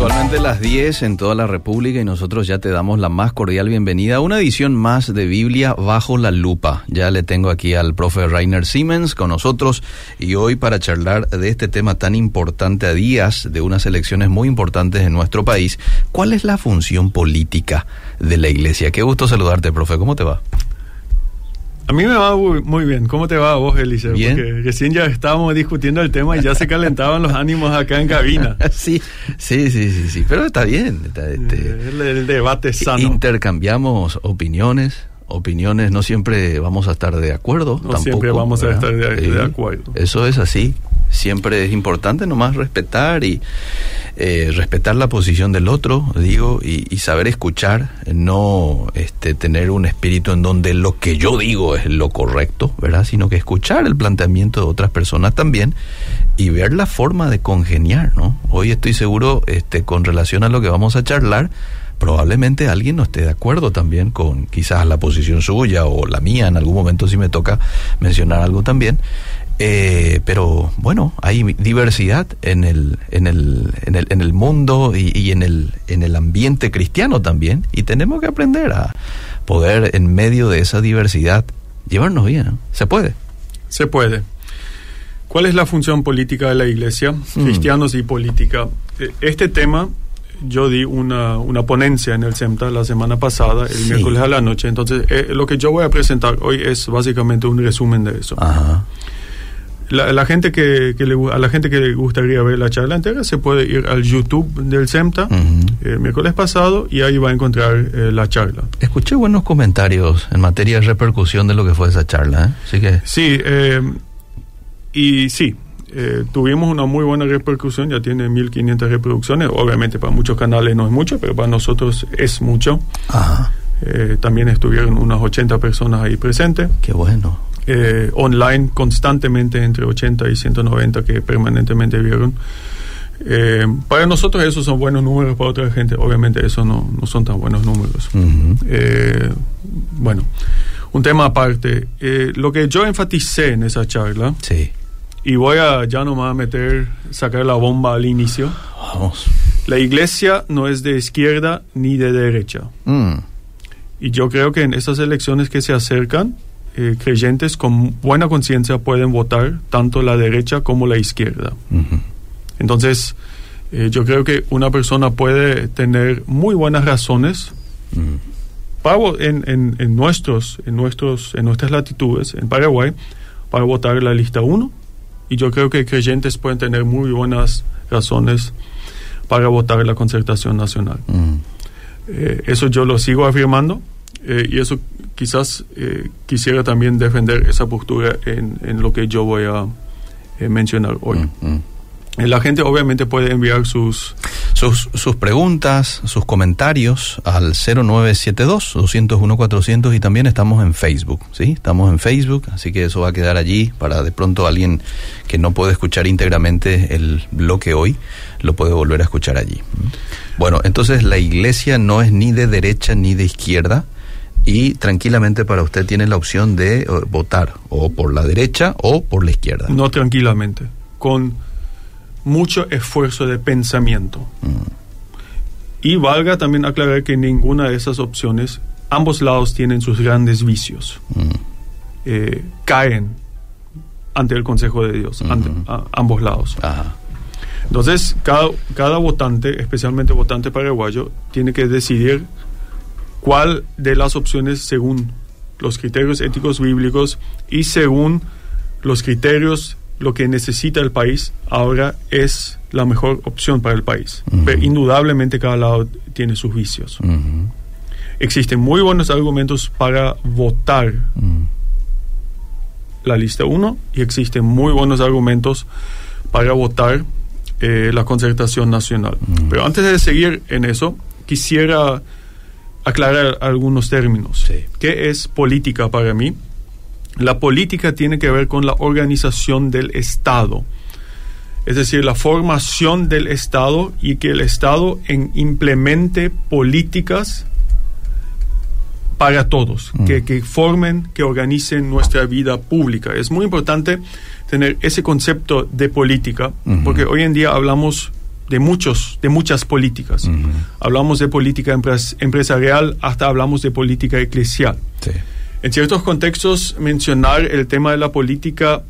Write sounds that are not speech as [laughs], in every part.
Puntualmente las 10 en toda la República y nosotros ya te damos la más cordial bienvenida a una edición más de Biblia bajo la lupa. Ya le tengo aquí al profe Rainer Siemens con nosotros y hoy para charlar de este tema tan importante a días de unas elecciones muy importantes en nuestro país, ¿cuál es la función política de la iglesia? Qué gusto saludarte, profe. ¿Cómo te va? A mí me va muy bien. ¿Cómo te va a vos, Eliseo? Bien. Porque recién ya estábamos discutiendo el tema y ya se calentaban los ánimos acá en cabina. [laughs] sí, sí, sí, sí, sí. Pero está bien. está, este, el, el debate sano. Intercambiamos opiniones. Opiniones no siempre vamos a estar de acuerdo. No tampoco, siempre vamos a estar de acuerdo. Eso es así. Siempre es importante nomás respetar y eh, respetar la posición del otro, digo, y, saber escuchar, no este, tener un espíritu en donde lo que yo digo es lo correcto, ¿verdad? Sino que escuchar el planteamiento de otras personas también y ver la forma de congeniar, ¿no? Hoy estoy seguro, este, con relación a lo que vamos a charlar, probablemente alguien no esté de acuerdo también con quizás la posición suya o la mía, en algún momento si me toca mencionar algo también. Eh, pero bueno, hay diversidad en el, en el, en el, en el mundo y, y en, el, en el ambiente cristiano también y tenemos que aprender a poder en medio de esa diversidad llevarnos bien. ¿no? ¿Se puede? Se puede. ¿Cuál es la función política de la iglesia? Mm. Cristianos y política. Eh, Este tema, yo di una, una ponencia en el CEMTA la semana pasada, el Sí. miércoles a la noche. Entonces, eh, lo que yo voy a presentar hoy es básicamente un resumen de eso. Ajá. La, la gente que, que le, a la gente que le gustaría ver la charla entera se puede ir al YouTube del CEMTA Ujú. el miércoles pasado y ahí va a encontrar eh, la charla. Escuché buenos comentarios en materia de repercusión de lo que fue esa charla, ¿eh? Así que... Sí, eh, y sí, eh, tuvimos una muy buena repercusión, ya tiene 1500 reproducciones, obviamente para muchos canales no es mucho, pero para nosotros es mucho. Ajá. Eh, también estuvieron unas 80 personas ahí presentes, Qué bueno. Eh, online constantemente entre 80 y 190 que permanentemente vieron. Eh, para nosotros esos son buenos números, para otra gente obviamente esos no, no son tan buenos números. Eh, bueno, un tema aparte. Lo que yo enfaticé en esa charla, Sí. y voy a ya nomás meter, sacar la bomba al inicio, Vamos. la iglesia no es de izquierda ni de derecha. Mm. Y yo creo que en estas elecciones que se acercan, eh, creyentes con buena conciencia pueden votar tanto la derecha como la izquierda. Entonces, eh, yo creo que una persona puede tener muy buenas razones Mm. para en, en, en nuestros, en, nuestros, en nuestras latitudes, en Paraguay, para votar la lista 1. Y yo creo que creyentes pueden tener muy buenas razones para votar la concertación nacional. Eh, eso yo lo sigo afirmando eh, y eso quizás eh, quisiera también defender esa postura en, en lo que yo voy a eh, mencionar hoy. Mm, mm. Eh, La gente obviamente puede enviar sus... Sus, sus preguntas, sus comentarios al 0972-201-400 y también estamos en Facebook, ¿sí? Estamos en Facebook, así que eso va a quedar allí para de pronto alguien que no puede escuchar íntegramente el bloque hoy, lo puede volver a escuchar allí. Bueno, entonces la iglesia no es ni de derecha ni de izquierda y tranquilamente para usted tiene la opción de eh, votar o por la derecha o por la izquierda. No tranquilamente, con mucho esfuerzo de pensamiento. Mm. Y valga también aclarar que ninguna de esas opciones, ambos lados tienen sus grandes vicios. Mm. Eh, caen ante el consejo de Dios, ante a- ambos lados. Ajá. Entonces, cada, cada votante, especialmente votante paraguayo, tiene que decidir cuál de las opciones según los criterios éticos bíblicos y según los criterios lo que necesita el país ahora es la mejor opción para el país. Ujú. Pero indudablemente cada lado tiene sus vicios. Ujú. Existen muy buenos argumentos para votar Mm. la lista 1 y existen muy buenos argumentos para votar eh, la concertación nacional. Pero antes de seguir en eso, quisiera aclarar algunos términos. Sí. ¿Qué es política para mí? La política tiene que ver con la organización del Estado. Es decir, la formación del Estado y que el Estado en- implemente políticas para todos, Mm. que, que formen, que organicen nuestra vida pública. Es muy importante tener ese concepto de política, porque hoy en día hablamos de muchos, de muchas políticas. Hablamos de política empres- empresarial, hasta hablamos de política eclesial. Sí. En ciertos contextos, mencionar el tema de la política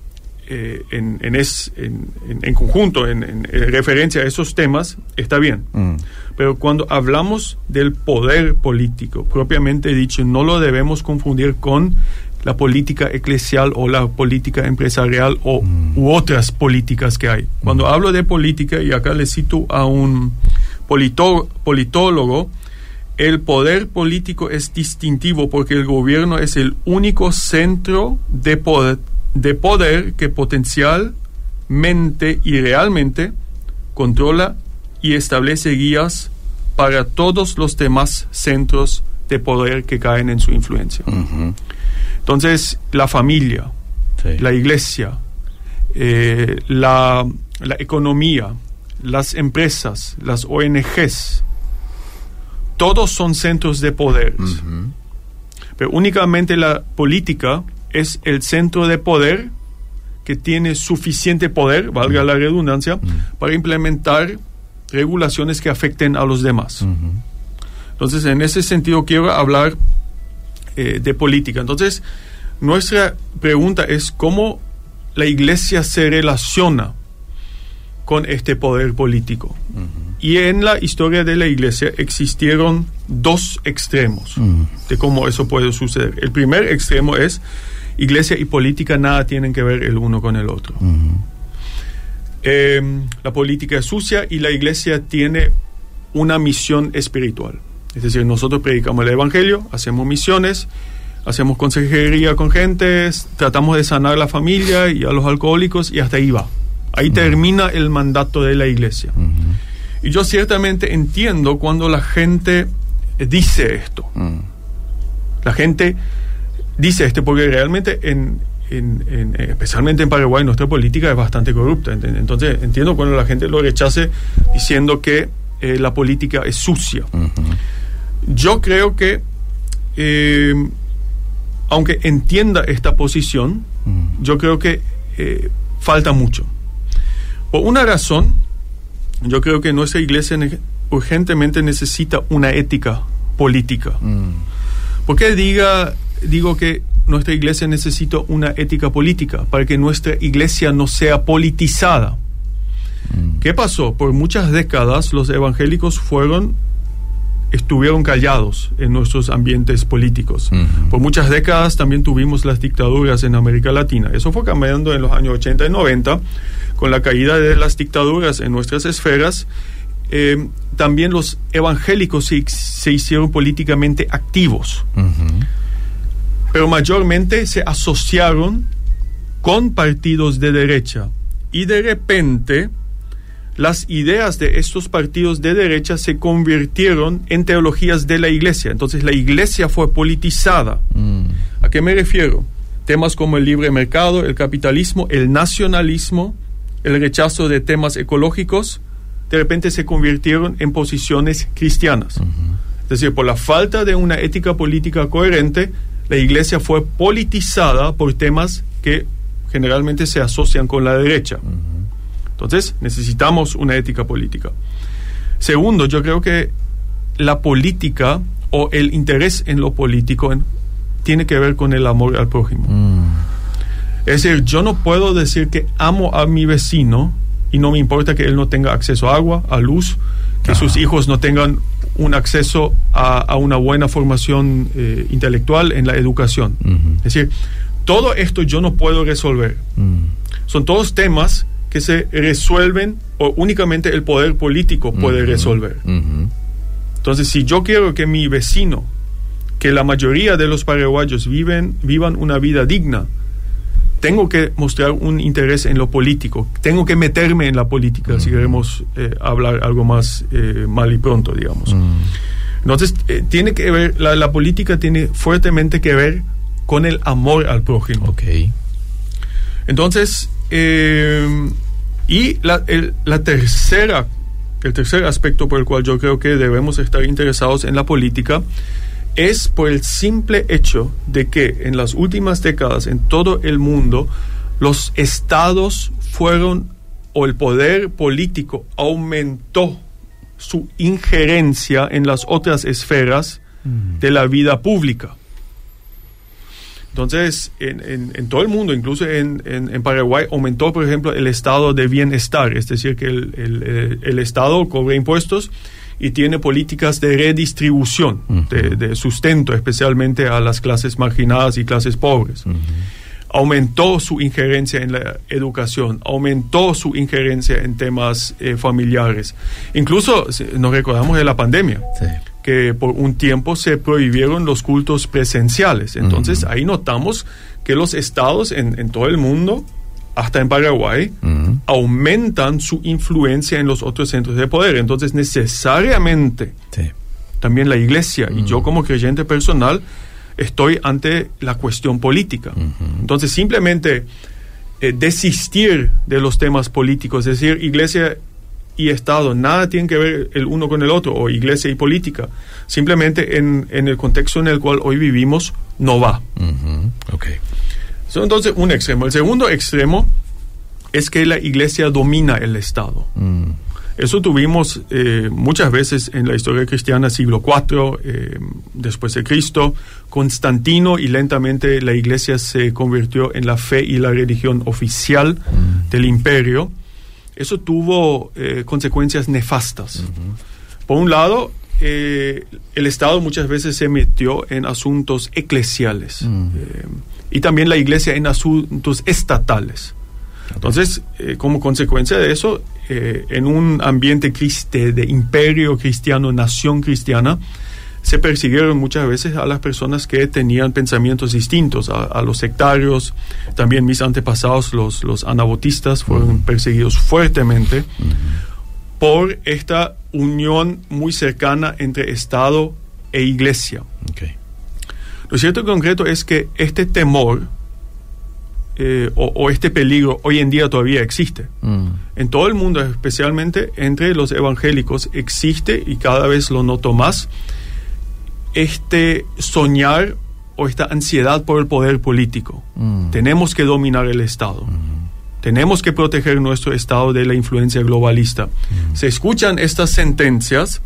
eh, en, en, es- en- conjunto, en referencia a esos temas, está bien. Mm. Pero cuando hablamos del poder político, propiamente dicho, no lo debemos confundir con la política eclesial o la política empresarial o, u otras políticas que hay. Cuando hablo de política, y acá le cito a un polito- politólogo, el poder político es distintivo porque el gobierno es el único centro de poder, de poder que potencialmente y realmente controla y establece guías para todos los demás centros de poder que caen en su influencia. Ujú. Entonces, la familia, Sí. la iglesia, eh, la, la economía, las empresas, las ONGs, todos son centros de poder. Pero únicamente la política es el centro de poder que tiene suficiente poder, valga la redundancia, para implementar regulaciones que afecten a los demás. Entonces, en ese sentido, quiero hablar eh, de política. Entonces, nuestra pregunta es cómo la iglesia se relaciona con este poder político. Y en la historia de la iglesia existieron dos extremos de cómo eso puede suceder. El primer extremo es iglesia y política nada tienen que ver el uno con el otro. Eh, la política es sucia y la iglesia tiene una misión espiritual. Es decir, nosotros predicamos el Evangelio, hacemos misiones, hacemos consejería con gente, tratamos de sanar a la familia y a los alcohólicos y hasta ahí va. Ahí termina el mandato de la iglesia. Y yo ciertamente entiendo cuando la gente dice esto. Mm. La gente dice esto porque realmente en, en- en- especialmente en Paraguay nuestra política es bastante corrupta. Ent- Entonces entiendo cuando la gente lo rechace diciendo que eh, la política es sucia. Yo creo que eh, aunque entienda esta posición, Mm. yo creo que eh, falta mucho. Por una razón, yo creo que nuestra iglesia ne- urgentemente necesita una ética política. Mm. ¿Por qué diga, digo que nuestra iglesia necesita una ética política? Para que nuestra iglesia no sea politizada. Mm. ¿Qué pasó? Por muchas décadas los evangélicos fueron, estuvieron callados en nuestros ambientes políticos. Por muchas décadas también tuvimos las dictaduras en América Latina. Eso fue cambiando en los años 80 y 90, con la caída de las dictaduras en nuestras esferas. eh, también los evangélicos se, se hicieron políticamente activos, pero mayormente se asociaron con partidos de derecha. Y de repente las ideas de estos partidos de derecha se convirtieron en teologías de la iglesia. Entonces la iglesia fue politizada. Mm. ¿A qué me refiero? Temas como el libre mercado, el capitalismo, el nacionalismo, el rechazo de temas ecológicos, de repente se convirtieron en posiciones cristianas. Es decir, por la falta de una ética política coherente, la iglesia fue politizada por temas que generalmente se asocian con la derecha. Entonces, necesitamos una ética política. Segundo, yo creo que la política o el interés en lo político en- tiene que ver con el amor al prójimo. Mm. Es decir, yo no puedo decir que amo a mi vecino y no me importa que él no tenga acceso a agua, a luz, que sus hijos no tengan un acceso a, a una buena formación eh, intelectual en la educación. Ujú. Es decir, todo esto yo no puedo resolver. Mm. Son todos temas que se resuelven o únicamente el poder político puede resolver. Entonces, si yo quiero que mi vecino, que la mayoría de los paraguayos viven, vivan una vida digna, tengo que mostrar un interés en lo político, tengo que meterme en la política, si queremos eh, hablar algo más eh, mal y pronto, digamos. Entonces, eh, tiene que ver, la, la política tiene fuertemente que ver con el amor al prójimo. Ok. Entonces, eh, y la, el- la tercera, el tercer aspecto por el cual yo creo que debemos estar interesados en la política es por el simple hecho de que en las últimas décadas en todo el mundo los estados fueron o el poder político aumentó su injerencia en las otras esferas de la vida pública. Entonces, en, en, en todo el mundo, incluso en, en, Paraguay, aumentó, por ejemplo, el estado de bienestar, es decir, que el, el, el Estado cobra impuestos y tiene políticas de redistribución, uh -huh. de, de, sustento, especialmente a las clases marginadas y clases pobres. Uh -huh. Aumentó su injerencia en la educación, aumentó su injerencia en temas eh, familiares. Incluso nos recordamos de la pandemia. Sí que por un tiempo se prohibieron los cultos presenciales. Entonces uh -huh. ahí notamos que los estados en, en, todo el mundo, hasta en Paraguay, uh -huh. aumentan su influencia en los otros centros de poder. Entonces necesariamente sí. también la iglesia uh -huh. y yo como creyente personal estoy ante la cuestión política. Entonces simplemente eh, desistir de los temas políticos, es decir, iglesia y Estado nada tienen que ver el uno con el otro, o iglesia y política. Simplemente en, en el contexto en el cual hoy vivimos no va. Uh -huh. okay. so, entonces, un extremo. El segundo extremo es que la iglesia domina el Estado. Mm. Eso tuvimos eh, muchas veces en la historia cristiana, siglo IV, eh, después de Cristo, Constantino, y lentamente la iglesia se convirtió en la fe y la religión oficial mm. del imperio eso tuvo eh, consecuencias nefastas. Uh -huh. Por un lado, eh, el Estado muchas veces se metió en asuntos eclesiales uh -huh. eh, y también la Iglesia en asuntos estatales. Entonces, eh, como consecuencia de eso, eh, en un ambiente de imperio cristiano, nación cristiana, se persiguieron muchas veces a las personas que tenían pensamientos distintos, a, a los sectarios, también mis antepasados, los, los anabotistas, fueron uh -huh. perseguidos fuertemente uh -huh. por esta unión muy cercana entre Estado e Iglesia. Okay. Lo cierto en concreto es que este temor eh, o, o, este peligro hoy en día todavía existe. Uh En todo el mundo, especialmente entre los evangélicos, existe y cada vez lo noto más este soñar o esta ansiedad por el poder político. Mm. Tenemos que dominar el Estado. Mm. Tenemos que proteger nuestro Estado de la influencia globalista. Mm. Se escuchan estas sentencias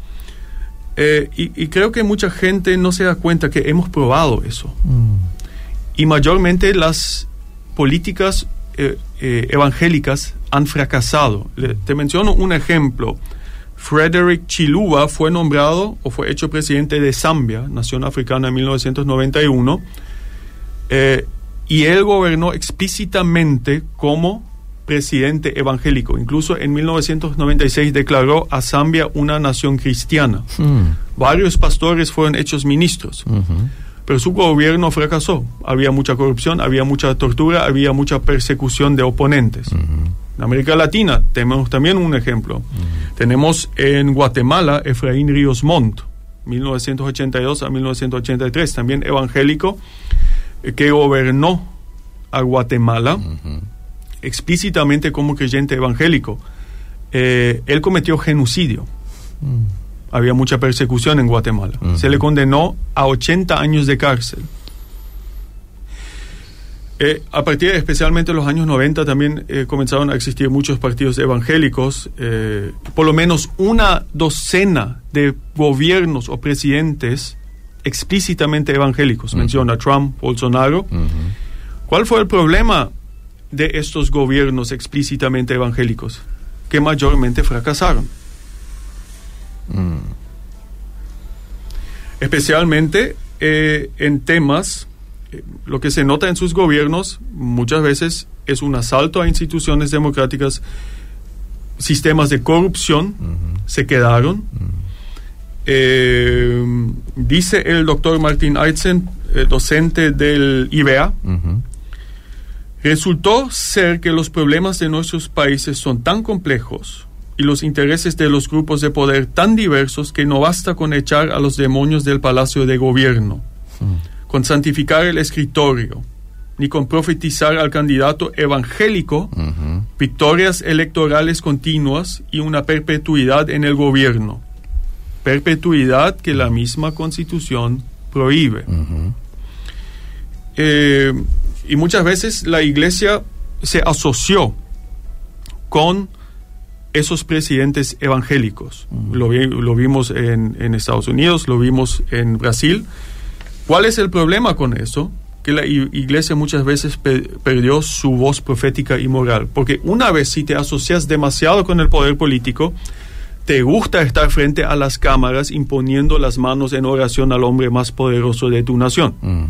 eh, y, y, creo que mucha gente no se da cuenta que hemos probado eso. Y mayormente las políticas eh, eh, evangélicas han fracasado. Le, te menciono un ejemplo. Frederick Chiluba fue nombrado o fue hecho presidente de Zambia, nación africana en 1991, eh, y él gobernó explícitamente como presidente evangélico. Incluso en 1996 declaró a Zambia una nación cristiana. Mm. Varios pastores fueron hechos ministros. Uh -huh. Pero su gobierno fracasó. Había mucha corrupción, había mucha tortura, había mucha persecución de oponentes. Uh -huh. En América Latina tenemos también un ejemplo. Uh -huh. Tenemos en Guatemala Efraín Ríos Montt, 1982 a 1983, también evangélico, eh, que gobernó a Guatemala uh -huh. explícitamente como creyente evangélico. Eh, él cometió genocidio. Había mucha persecución en Guatemala. Se le condenó a 80 años de cárcel. Eh, a partir de especialmente los años 90 también eh, comenzaron a existir muchos partidos evangélicos, eh, por lo menos una docena de gobiernos o presidentes explícitamente evangélicos. Uh -huh. Menciona Trump, Bolsonaro. Uh -huh. ¿Cuál fue el problema de estos gobiernos explícitamente evangélicos? Que mayormente fracasaron. Uh Especialmente en temas lo que se nota en sus gobiernos muchas veces es un asalto a instituciones democráticas, sistemas de corrupción uh -huh. se quedaron. Uh -huh. eh, dice el doctor Martin Eitzen, eh, docente del IBEA, uh -huh. resultó ser que los problemas de nuestros países son tan complejos y los intereses de los grupos de poder tan diversos que no basta con echar a los demonios del palacio de gobierno con santificar el escritorio, ni con profetizar al candidato evangélico, uh -huh. victorias electorales continuas y una perpetuidad en el gobierno. Perpetuidad que la misma constitución prohíbe. Uh -huh. eh, y muchas veces la iglesia se asoció con esos presidentes evangélicos. Lo, vi- lo vimos en, en Estados Unidos, lo vimos en Brasil. ¿Cuál es el problema con eso? Que la iglesia muchas veces pe- perdió su voz profética y moral. Porque una vez si te asocias demasiado con el poder político, te gusta estar frente a las cámaras imponiendo las manos en oración al hombre más poderoso de tu nación. Mm.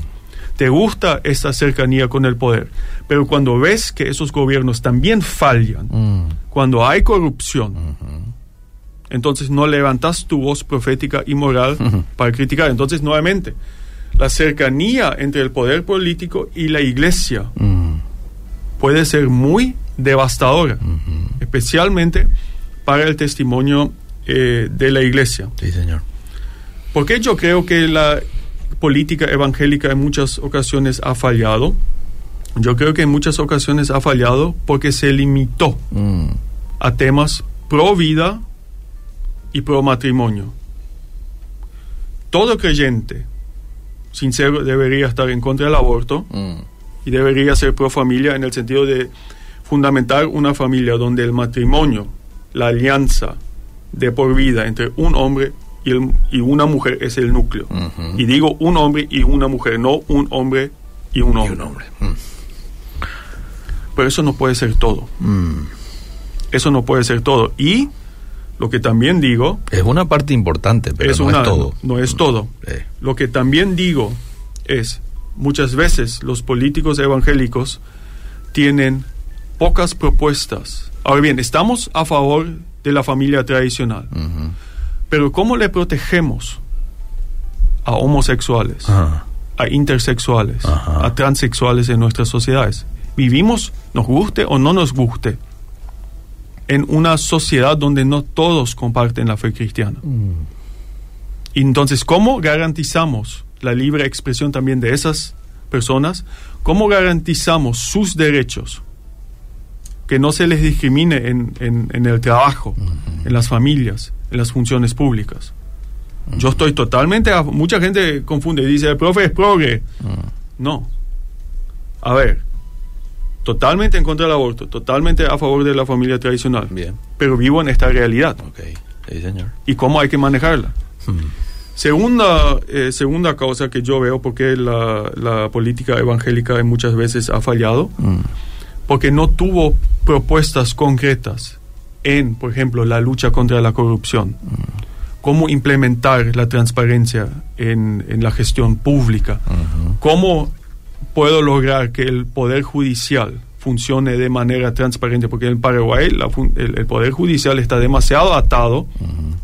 Te gusta esta cercanía con el poder. Pero cuando ves que esos gobiernos también fallan, Mm. cuando hay corrupción, entonces no levantas tu voz profética y moral [laughs] para criticar. Entonces, nuevamente, la cercanía entre el poder político y la iglesia Mm. puede ser muy devastadora, especialmente para el testimonio eh, de la iglesia. Sí, señor. Porque yo creo que la política evangélica en muchas ocasiones ha fallado. Yo creo que en muchas ocasiones ha fallado porque se limitó Mm. a temas pro vida y pro matrimonio. Todo creyente sincero debería estar en contra del aborto Mm. y debería ser pro familia en el sentido de fundamentar una familia donde el matrimonio, la alianza de por vida entre un hombre y, el- y una mujer es el núcleo. Y digo un hombre y una mujer, no un hombre y un Y hombre. un hombre. Mm. Pero eso no puede ser todo. Mm. Eso no puede ser todo. Y lo que también digo Es una parte importante, pero es no una- es todo. No es Mm. todo. Eh. Lo que también digo es, muchas veces los políticos evangélicos tienen pocas propuestas. Ahora bien, estamos a favor de la familia tradicional, pero ¿cómo le protegemos a homosexuales, a intersexuales, a transexuales en nuestras sociedades? Vivimos, nos guste o no nos guste, en una sociedad donde no todos comparten la fe cristiana. Y entonces, ¿cómo garantizamos la libre expresión también de esas personas? ¿Cómo garantizamos sus derechos? Que no se les discrimine en, en- en el trabajo, en las familias, en las funciones públicas. Yo estoy totalmente... a- mucha gente confunde y dice, el profe es progre. No. A ver, totalmente en contra del aborto, totalmente a favor de la familia tradicional. Bien. Pero vivo en esta realidad Ok. Sí, señor. y cómo hay que manejarla. Mm. Segunda, eh, segunda causa que yo veo por qué la, la política evangélica muchas veces ha fallado, Mm. porque no tuvo propuestas concretas en, por ejemplo, la lucha contra la corrupción, cómo implementar la transparencia en, en la gestión pública, cómo puedo lograr que el poder judicial funcione de manera transparente, porque en Paraguay la el, el poder judicial está demasiado atado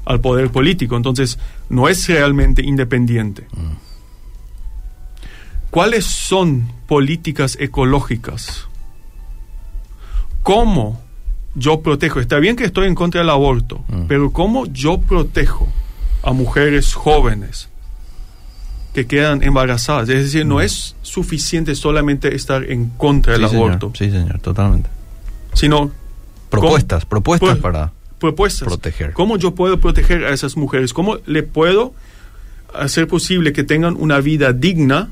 al poder político, entonces no es realmente independiente. ¿Cuáles son políticas ecológicas? ¿Cómo yo protejo? Está bien que estoy en contra del aborto, pero ¿cómo yo protejo a mujeres jóvenes que quedan embarazadas? Es decir, no es suficiente solamente estar en contra del Sí, señor. aborto, Sí, señor, totalmente. sino Propuestas, propuestas Pro- para propuestas. proteger. ¿Cómo yo puedo proteger a esas mujeres? ¿Cómo le puedo hacer posible que tengan una vida digna,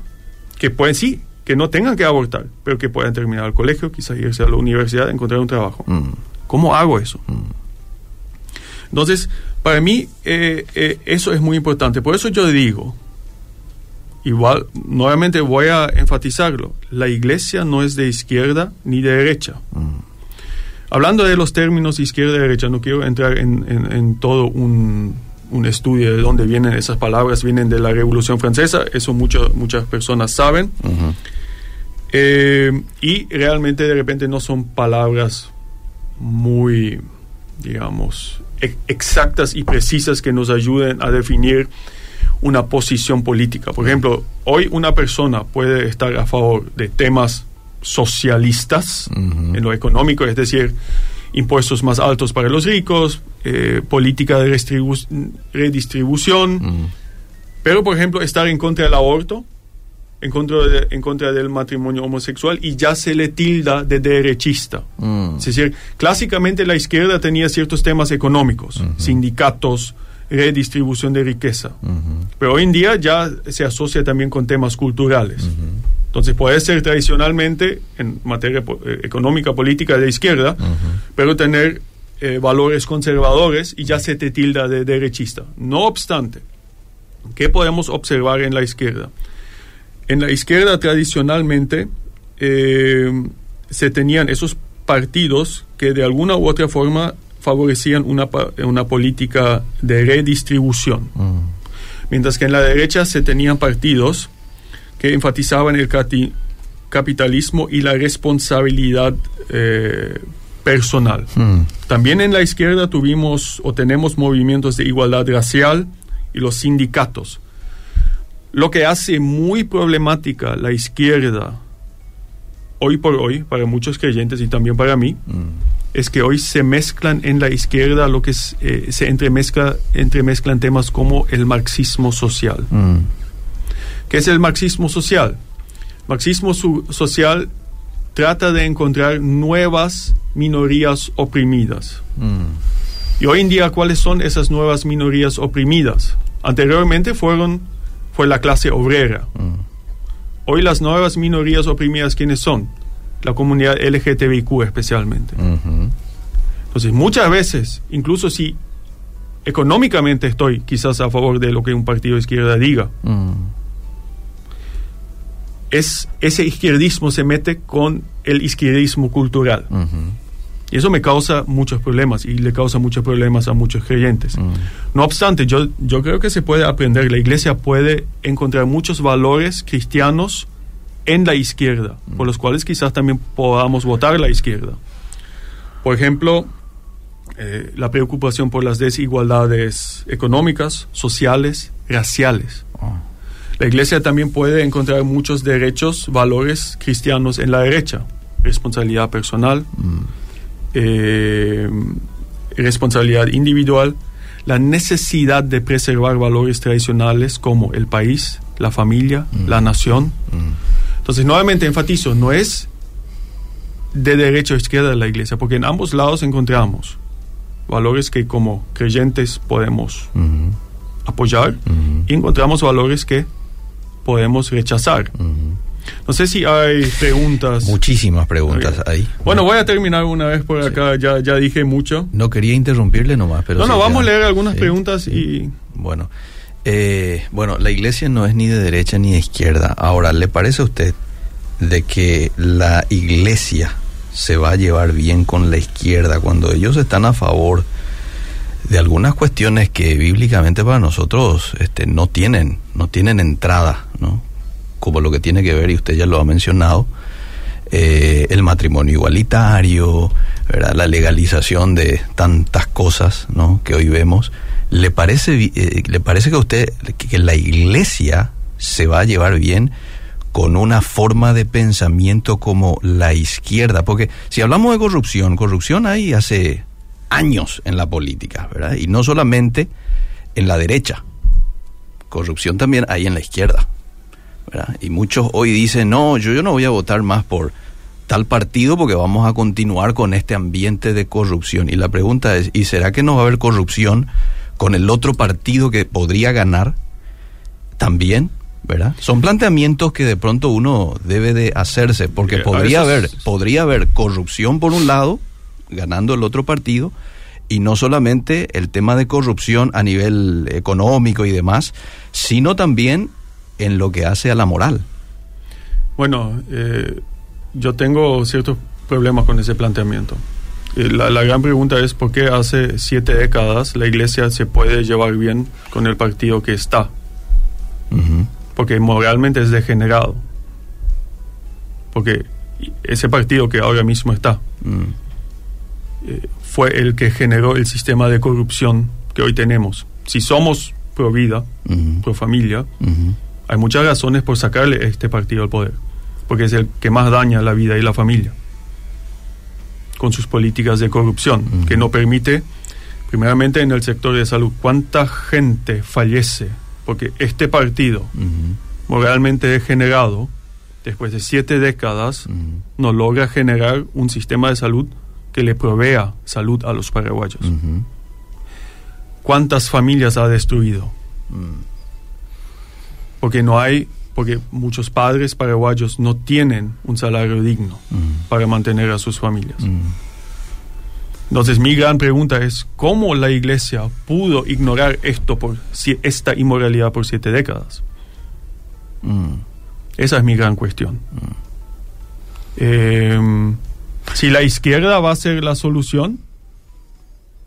que pueden, sí, que no tengan que abortar, pero que puedan terminar el colegio, quizás irse a la universidad, encontrar un trabajo? Mm. ¿Cómo hago eso? Entonces, para mí eh, eh, eso es muy importante. Por eso yo digo, igual, nuevamente voy a enfatizarlo, la iglesia no es de izquierda ni de derecha. Mm. Hablando de los términos izquierda y derecha, no quiero entrar en, en- en todo un, un estudio de dónde vienen esas palabras, vienen de la Revolución Francesa, eso mucho- muchas personas saben. Eh, y realmente de repente no son palabras muy, digamos, e- exactas y precisas que nos ayuden a definir una posición política. Por ejemplo, hoy una persona puede estar a favor de temas socialistas en lo económico, es decir, impuestos más altos para los ricos, eh, política de redistribución, pero por ejemplo estar en contra del aborto, en contra, de- en contra del matrimonio homosexual y ya se le tilda de derechista. Mm. Es decir, clásicamente la izquierda tenía ciertos temas económicos, sindicatos, redistribución de riqueza. Pero hoy en día ya se asocia también con temas culturales. Entonces puede ser tradicionalmente en materia po- eh, económica, política de izquierda, pero tener eh, valores conservadores y ya se te tilda de derechista. No obstante, ¿qué podemos observar en la izquierda? En la izquierda tradicionalmente eh, se tenían esos partidos que de alguna u otra forma favorecían una, una política de redistribución. Mm. Mientras que en la derecha se tenían partidos que enfatizaban el capitalismo y la responsabilidad eh, personal. Mm. También en la izquierda tuvimos o tenemos movimientos de igualdad racial y los sindicatos. Lo que hace muy problemática la izquierda hoy por hoy, para muchos creyentes y también para mí, mm es que hoy se mezclan en la izquierda lo que eh, se entremezcla, entremezclan temas como el marxismo social. Mm. ¿Qué es el marxismo social? Marxismo social trata de encontrar nuevas minorías oprimidas. Mm. Y hoy en día, ¿cuáles son esas nuevas minorías oprimidas? Anteriormente fueron, fue la clase obrera. Mm. Hoy las nuevas minorías oprimidas, ¿quiénes son? La comunidad LGTBIQ especialmente. Entonces, muchas veces, incluso si económicamente estoy quizás a favor de lo que un partido de izquierda diga, mm. es, ese izquierdismo se mete con el izquierdismo cultural. Y eso me causa muchos problemas y le causa muchos problemas a muchos creyentes. Mm. No obstante, yo, yo creo que se puede aprender, la iglesia puede encontrar muchos valores cristianos en la izquierda, por los cuales quizás también podamos votar la izquierda. Por ejemplo, eh, la preocupación por las desigualdades económicas, sociales, raciales. La iglesia también puede encontrar muchos derechos, valores cristianos en la derecha. Responsabilidad personal, eh, responsabilidad individual, la necesidad de preservar valores tradicionales como el país, la familia, la nación. Entonces, nuevamente enfatizo, no es de derecha o izquierda de la iglesia, porque en ambos lados encontramos valores que como creyentes podemos apoyar y encontramos valores que podemos rechazar. No sé si hay preguntas. Muchísimas preguntas ahí. Bueno, voy a terminar una vez por acá, ya, ya dije mucho. No quería interrumpirle nomás, pero... No, no, vamos a leer algunas preguntas y... Bueno. Eh, bueno, la iglesia no es ni de derecha ni de izquierda. Ahora, ¿le parece a usted de que la iglesia se va a llevar bien con la izquierda cuando ellos están a favor de algunas cuestiones que bíblicamente para nosotros este, no tienen, no tienen entrada, ¿no? Como lo que tiene que ver, y usted ya lo ha mencionado, eh, el matrimonio igualitario, la legalización de tantas cosas ¿no? que hoy vemos. ¿Le parece, eh, ¿Le parece que usted que la iglesia se va a llevar bien con una forma de pensamiento como la izquierda? Porque si hablamos de corrupción, corrupción hay hace años en la política, ¿verdad? Y no solamente en la derecha, corrupción también hay en la izquierda, ¿verdad? Y muchos hoy dicen, no, yo, yo no voy a votar más por tal partido porque vamos a continuar con este ambiente de corrupción. Y la pregunta es, ¿y será que no va a haber corrupción? con el otro partido que podría ganar también, ¿verdad? Son planteamientos que de pronto uno debe de hacerse, porque podría haber, podría haber corrupción por un lado, ganando el otro partido, y no solamente el tema de corrupción a nivel económico y demás, sino también en lo que hace a la moral. Bueno, eh, yo tengo ciertos problemas con ese planteamiento. Eh, la, gran pregunta es por qué hace siete décadas la iglesia se puede llevar bien con el partido que está. Porque moralmente es degenerado. Porque ese partido que ahora mismo está mm. eh, fue el que generó el sistema de corrupción que hoy tenemos. Si somos pro vida, pro familia, hay muchas razones por sacarle este partido al poder. Porque es el que más daña la vida y la familia con sus políticas de corrupción, que no permite, primeramente en el sector de salud, cuánta gente fallece porque este partido, moralmente degenerado, después de siete décadas, no logra generar un sistema de salud que le provea salud a los paraguayos. ¿Cuántas familias ha destruido? Porque no hay porque muchos padres paraguayos no tienen un salario digno mm. para mantener a sus familias. Mm. Entonces mi gran pregunta es, ¿cómo la iglesia pudo ignorar esto por si- esta inmoralidad por siete décadas? Mm. Esa es mi gran cuestión. Eh, si la izquierda va a ser la solución,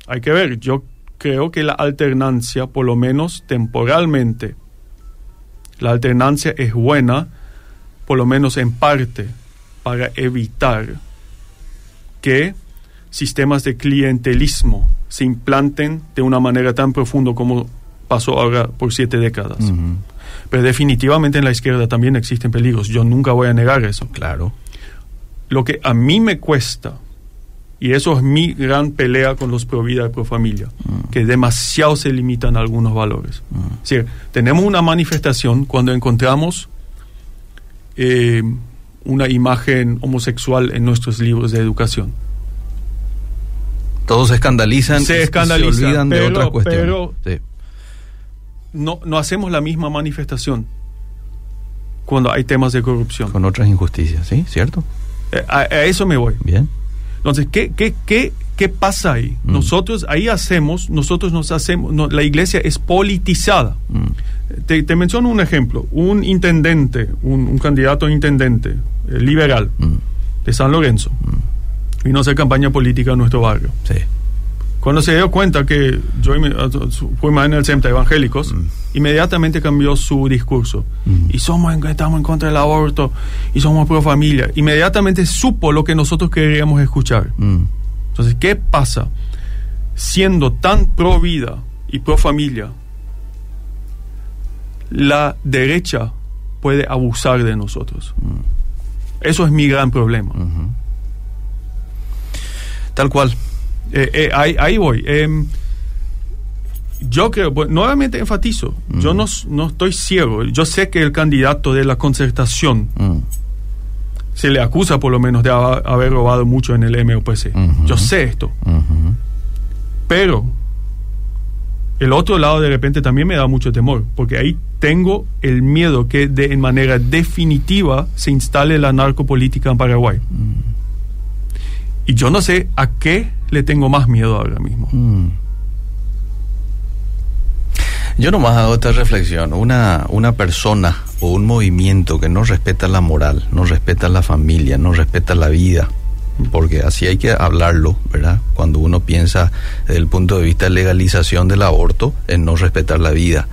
hay que ver. Yo creo que la alternancia, por lo menos temporalmente, la alternancia es buena, por lo menos en parte, para evitar que sistemas de clientelismo se implanten de una manera tan profunda como pasó ahora por siete décadas. Pero definitivamente en la izquierda también existen peligros. Yo nunca voy a negar eso. Claro. Lo que a mí me cuesta, y eso es mi gran pelea con los pro vida y pro familia, que demasiado se limitan algunos valores. Es decir, tenemos una manifestación cuando encontramos eh, una imagen homosexual en nuestros libros de educación. Todos se escandalizan. Se y escandalizan, Se olvidan de pero- otras cuestiones. pero- Sí. No, no hacemos la misma manifestación cuando hay temas de corrupción. Con otras injusticias, ¿sí? ¿Cierto? Eh, a- a eso me voy. Bien. Entonces, ¿qué, qué, qué, qué pasa ahí? Mm. Nosotros ahí hacemos, nosotros nos hacemos, no, la iglesia es politizada. Mm. Te, te menciono un ejemplo, un intendente, un, un candidato a intendente eh, liberal Mm. de San Lorenzo, vino a hacer campaña política en nuestro barrio. Sí. Cuando se dio cuenta que yo y mi- a- su- fuimos en el centro evangélicos, Mm. inmediatamente cambió su discurso. Mm. Y somos estamos en contra del aborto, y somos pro familia. Inmediatamente supo lo que nosotros queríamos escuchar. Mm. Entonces, ¿qué pasa? Siendo tan pro vida y pro familia, la derecha puede abusar de nosotros. Eso es mi gran problema. Tal cual. Eh, eh, ahí, ahí voy. Em, yo creo, bueno, nuevamente enfatizo, yo no, s- no estoy ciego. Yo sé que el candidato de la concertación Mm. se le acusa por lo menos de ha- haber robado mucho en el MOPC. Ujú. Yo sé esto. Pero el otro lado de repente también me da mucho temor, porque ahí tengo el miedo que de en manera definitiva se instale la narcopolítica en Paraguay. Y yo no sé a qué le tengo más miedo ahora mismo. Mm. Yo nomás hago esta reflexión. Una, una persona o un movimiento que no respeta la moral, no respeta la familia, no respeta la vida, porque así hay que hablarlo, ¿verdad? Cuando uno piensa desde el punto de vista de legalización del aborto, en no respetar la vida.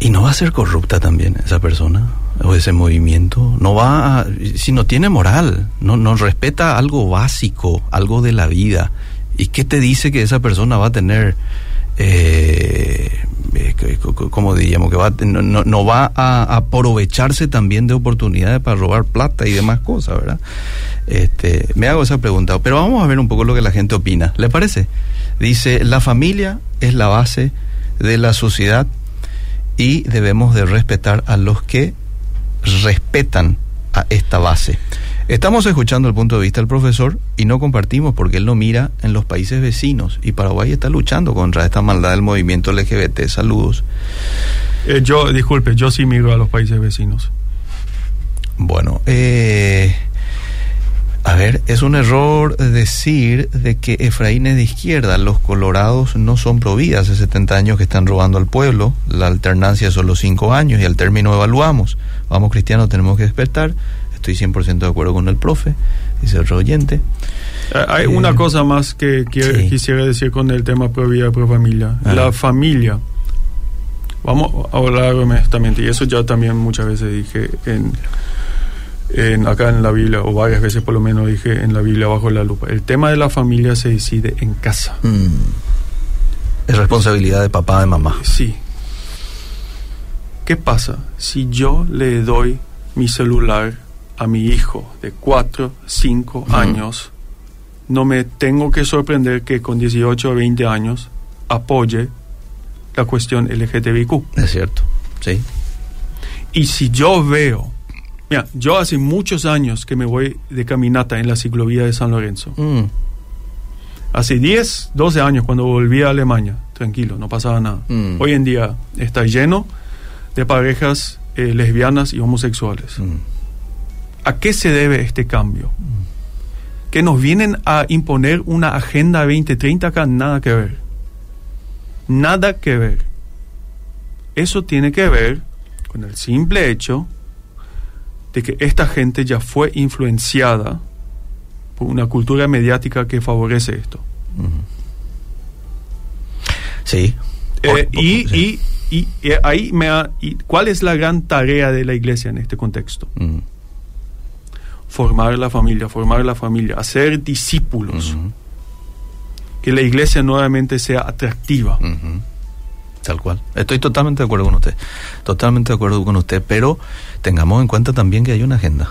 Y no va a ser corrupta también esa persona o ese movimiento. No va si no tiene moral, no, no respeta algo básico, algo de la vida. ¿Y qué te dice que esa persona va a tener, eh, eh, como diríamos, que va no, no- va a aprovecharse también de oportunidades para robar plata y demás cosas, ¿verdad? Este, me hago esa pregunta, pero vamos a ver un poco lo que la gente opina. ¿Le parece? Dice, la familia es la base de la sociedad y debemos de respetar a los que respetan a esta base. Estamos escuchando el punto de vista del profesor y no compartimos porque él no mira en los países vecinos y Paraguay está luchando contra esta maldad del movimiento LGBT. Saludos. Eh, yo, disculpe, yo sí miro a los países vecinos. Bueno, eh, a ver, es un error decir de que Efraín es de izquierda. Los colorados no son pro vida. Hace 70 años que están robando al pueblo. La alternancia son los 5 años y al término evaluamos. Vamos, cristianos, tenemos que despertar. Estoy 100% de acuerdo con el profe, dice el oyente. Eh, hay Eh, una cosa más que quiero- sí. quisiera decir con el tema pro vida y pro familia. Ah. La familia. Vamos a hablar honestamente, y eso ya también muchas veces dije en, en acá en la Biblia, o varias veces por lo menos dije en la Biblia bajo la lupa. El tema de la familia se decide en casa. Mm. Es responsabilidad de papá, de mamá. Sí. ¿Qué pasa si yo le doy mi celular a mi hijo de 4, 5 Ujú. años? No me tengo que sorprender que con 18 o 20 años apoye la cuestión LGTBIQ. Es cierto, sí. Y si yo veo, mira, yo hace muchos años que me voy de caminata en la ciclovía de San Lorenzo. Mm. Hace 10, 12 años cuando volví a Alemania, tranquilo, no pasaba nada. Mm. Hoy en día está lleno de parejas eh, lesbianas y homosexuales. Mm. ¿A qué se debe este cambio? que nos vienen a imponer una agenda 2030 acá, nada que ver. Nada que ver. Eso tiene que ver con el simple hecho de que esta gente ya fue influenciada por una cultura mediática que favorece esto. Sí. Eh, y, y, y, eh, ahí me ha- y ¿Cuál es la gran tarea de la iglesia en este contexto? Formar la familia, formar la familia, hacer discípulos. Que la iglesia nuevamente sea atractiva. Tal cual. Estoy totalmente de acuerdo con usted. Totalmente de acuerdo con usted, pero tengamos en cuenta también que hay una agenda.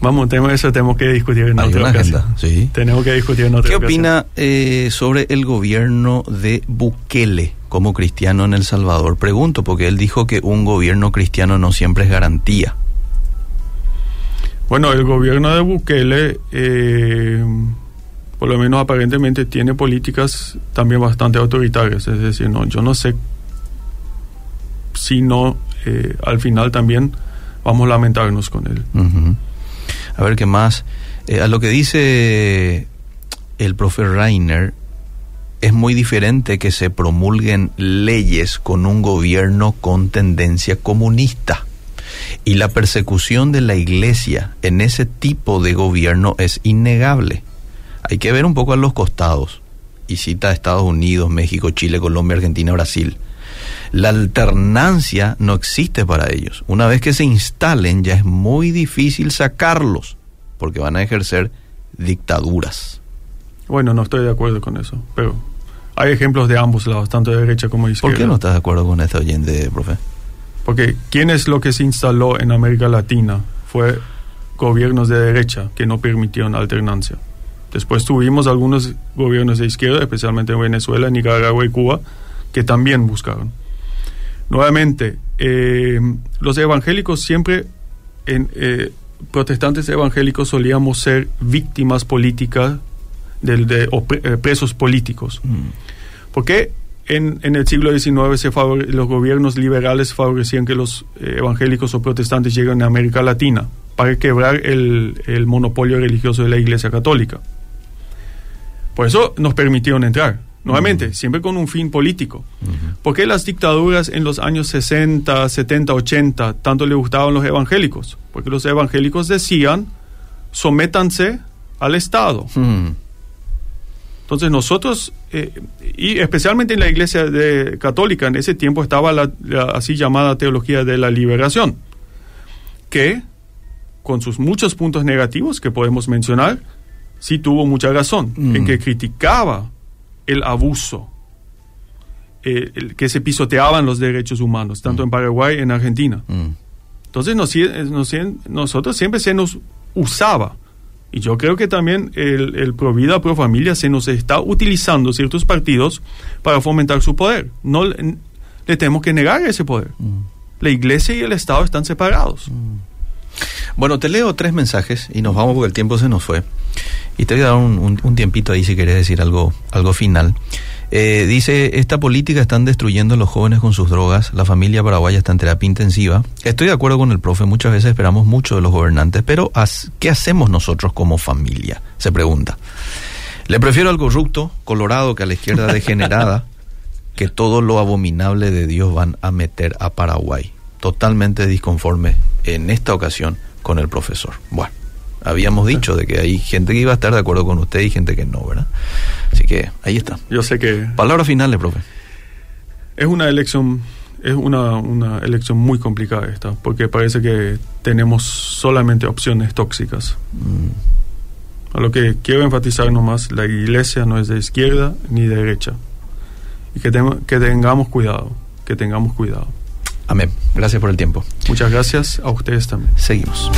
Vamos, tenemos- eso tenemos que discutir en Hay otra una ocasión. agenda, sí. Tenemos que discutir en otra ¿Qué ocasión. opina eh, sobre el gobierno de Bukele como cristiano en El Salvador? Pregunto, porque él dijo que un gobierno cristiano no siempre es garantía. Bueno, el gobierno de Bukele, eh, por lo menos aparentemente, tiene políticas también bastante autoritarias. Es decir, no, yo no sé si no, eh, al final también vamos a lamentarnos con él. A ver qué más. Eh, a lo que dice el profe Reiner, es muy diferente que se promulguen leyes con un gobierno con tendencia comunista. Y la persecución de la iglesia en ese tipo de gobierno es innegable. Hay que ver un poco a los costados. Y cita a Estados Unidos, México, Chile, Colombia, Argentina, Brasil. La alternancia no existe para ellos. Una vez que se instalen ya es muy difícil sacarlos porque van a ejercer dictaduras. Bueno, no estoy de acuerdo con eso, pero hay ejemplos de ambos lados, tanto de derecha como de izquierda. ¿Por qué no estás de acuerdo con este oyente, profe? Porque ¿quién es lo que se instaló en América Latina? Fue gobiernos de derecha que no permitieron alternancia. Después tuvimos algunos gobiernos de izquierda, especialmente en Venezuela, Nicaragua y Cuba, que también buscaron. Nuevamente, eh, los evangélicos siempre, en, eh, protestantes evangélicos solíamos ser víctimas políticas de, o pre- eh, presos políticos. ¿Por qué en, en el siglo XIX se favore- los gobiernos liberales favorecían que los evangélicos o protestantes lleguen a América Latina? Para quebrar el, el monopolio religioso de la Iglesia Católica. Por eso nos permitieron entrar. Nuevamente, siempre con un fin político. ¿Por qué las dictaduras en los años 60, 70, 80 tanto le gustaban los evangélicos? Porque los evangélicos decían, sométanse al Estado. Entonces nosotros, eh, y especialmente en la iglesia de- católica, en ese tiempo estaba la, la así llamada teología de la liberación, que con sus muchos puntos negativos que podemos mencionar, sí tuvo mucha razón, Mm. en que criticaba el abuso, eh, el que se pisoteaban los derechos humanos, tanto en Paraguay en Argentina. Mm. Entonces nos, nos- nosotros siempre se nos usaba. Y yo creo que también el, el pro vida, pro familia se nos está utilizando ciertos partidos para fomentar su poder. No le, le tenemos que negar ese poder. La iglesia y el Estado están separados. Bueno, te leo tres mensajes y nos vamos porque el tiempo se nos fue. Y te voy a dar un, un- un tiempito ahí si querés decir algo, algo final. Eh, dice, esta política están destruyendo a los jóvenes con sus drogas, la familia paraguaya está en terapia intensiva. Estoy de acuerdo con el profe, muchas veces esperamos mucho de los gobernantes, pero ¿qué hacemos nosotros como familia? Se pregunta. Le prefiero al corrupto, colorado, que a la izquierda degenerada, [laughs] que todo lo abominable de Dios van a meter a Paraguay. Totalmente disconforme en esta ocasión con el profesor. Bueno, habíamos dicho de que hay gente que iba a estar de acuerdo con usted y gente que no, ¿verdad? Así que ahí está. Yo sé que Palabras finales, profe. es una elección es una, una elección muy complicada esta, porque parece que tenemos solamente opciones tóxicas. A lo que quiero enfatizar nomás, la iglesia no es de izquierda ni de derecha. Y que, tem- que tengamos cuidado, que tengamos cuidado. Amén. Gracias por el tiempo. Muchas gracias a ustedes también. Seguimos.